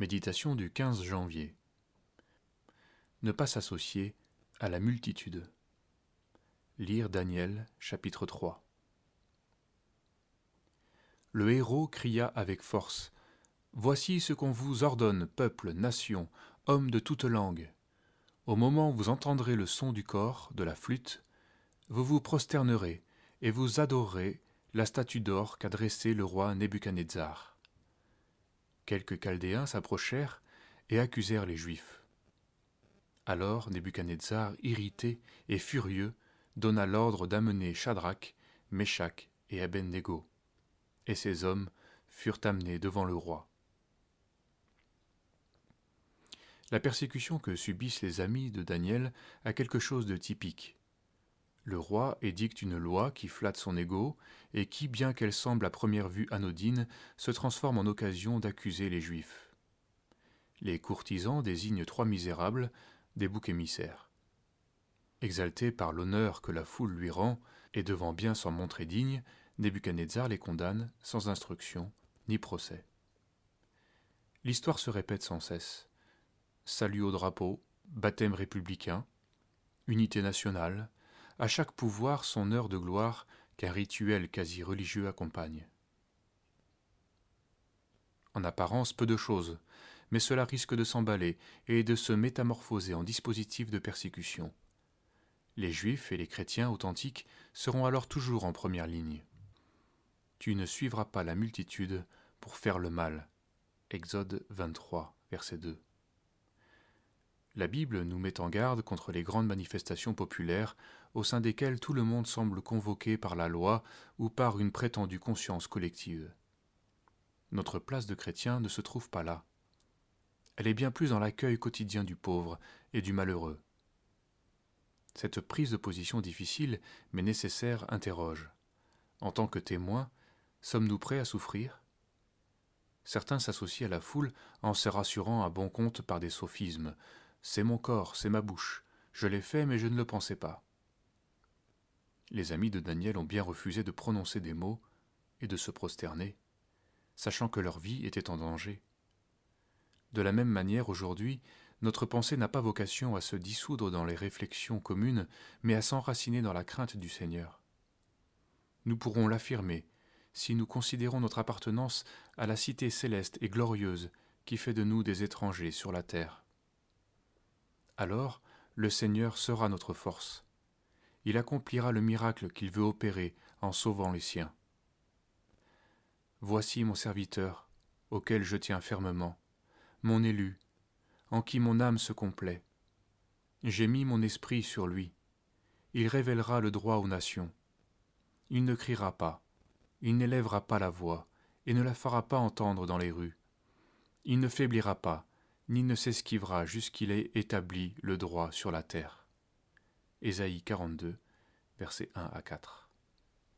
Méditation du 15 janvier. Ne pas s'associer à la multitude. Lire Daniel chapitre 3. Le héros cria avec force. Voici ce qu'on vous ordonne, peuple, nation, hommes de toute langue. Au moment où vous entendrez le son du corps, de la flûte, vous vous prosternerez et vous adorerez la statue d'or qu'a dressée le roi Nebuchadnezzar. Quelques Chaldéens s'approchèrent et accusèrent les Juifs. Alors Nebuchadnezzar, irrité et furieux, donna l'ordre d'amener Shadrach, Meshach et Abednego. Et ces hommes furent amenés devant le roi. La persécution que subissent les amis de Daniel a quelque chose de typique. Le roi édicte une loi qui flatte son ego et qui, bien qu'elle semble à première vue anodine, se transforme en occasion d'accuser les Juifs. Les courtisans désignent trois misérables, des boucs émissaires. Exalté par l'honneur que la foule lui rend, et devant bien s'en montrer digne, Nebuchadnezzar les condamne sans instruction ni procès. L'histoire se répète sans cesse. Salut au drapeau, baptême républicain, unité nationale, à chaque pouvoir son heure de gloire qu'un rituel quasi religieux accompagne. En apparence, peu de choses, mais cela risque de s'emballer et de se métamorphoser en dispositif de persécution. Les juifs et les chrétiens authentiques seront alors toujours en première ligne. Tu ne suivras pas la multitude pour faire le mal. Exode 23, verset 2. La Bible nous met en garde contre les grandes manifestations populaires au sein desquelles tout le monde semble convoqué par la loi ou par une prétendue conscience collective. Notre place de chrétien ne se trouve pas là. Elle est bien plus dans l'accueil quotidien du pauvre et du malheureux. Cette prise de position difficile mais nécessaire interroge. En tant que témoin, sommes-nous prêts à souffrir? Certains s'associent à la foule en se rassurant à bon compte par des sophismes, c'est mon corps, c'est ma bouche. Je l'ai fait, mais je ne le pensais pas. Les amis de Daniel ont bien refusé de prononcer des mots et de se prosterner, sachant que leur vie était en danger. De la même manière, aujourd'hui, notre pensée n'a pas vocation à se dissoudre dans les réflexions communes, mais à s'enraciner dans la crainte du Seigneur. Nous pourrons l'affirmer si nous considérons notre appartenance à la cité céleste et glorieuse qui fait de nous des étrangers sur la terre. Alors le Seigneur sera notre force. Il accomplira le miracle qu'il veut opérer en sauvant les siens. Voici mon serviteur, auquel je tiens fermement, mon élu, en qui mon âme se complaît. J'ai mis mon esprit sur lui. Il révélera le droit aux nations. Il ne criera pas, il n'élèvera pas la voix, et ne la fera pas entendre dans les rues. Il ne faiblira pas, ni ne s'esquivera jusqu'il ait établi le droit sur la terre. Ésaïe 42, versets 1 à 4.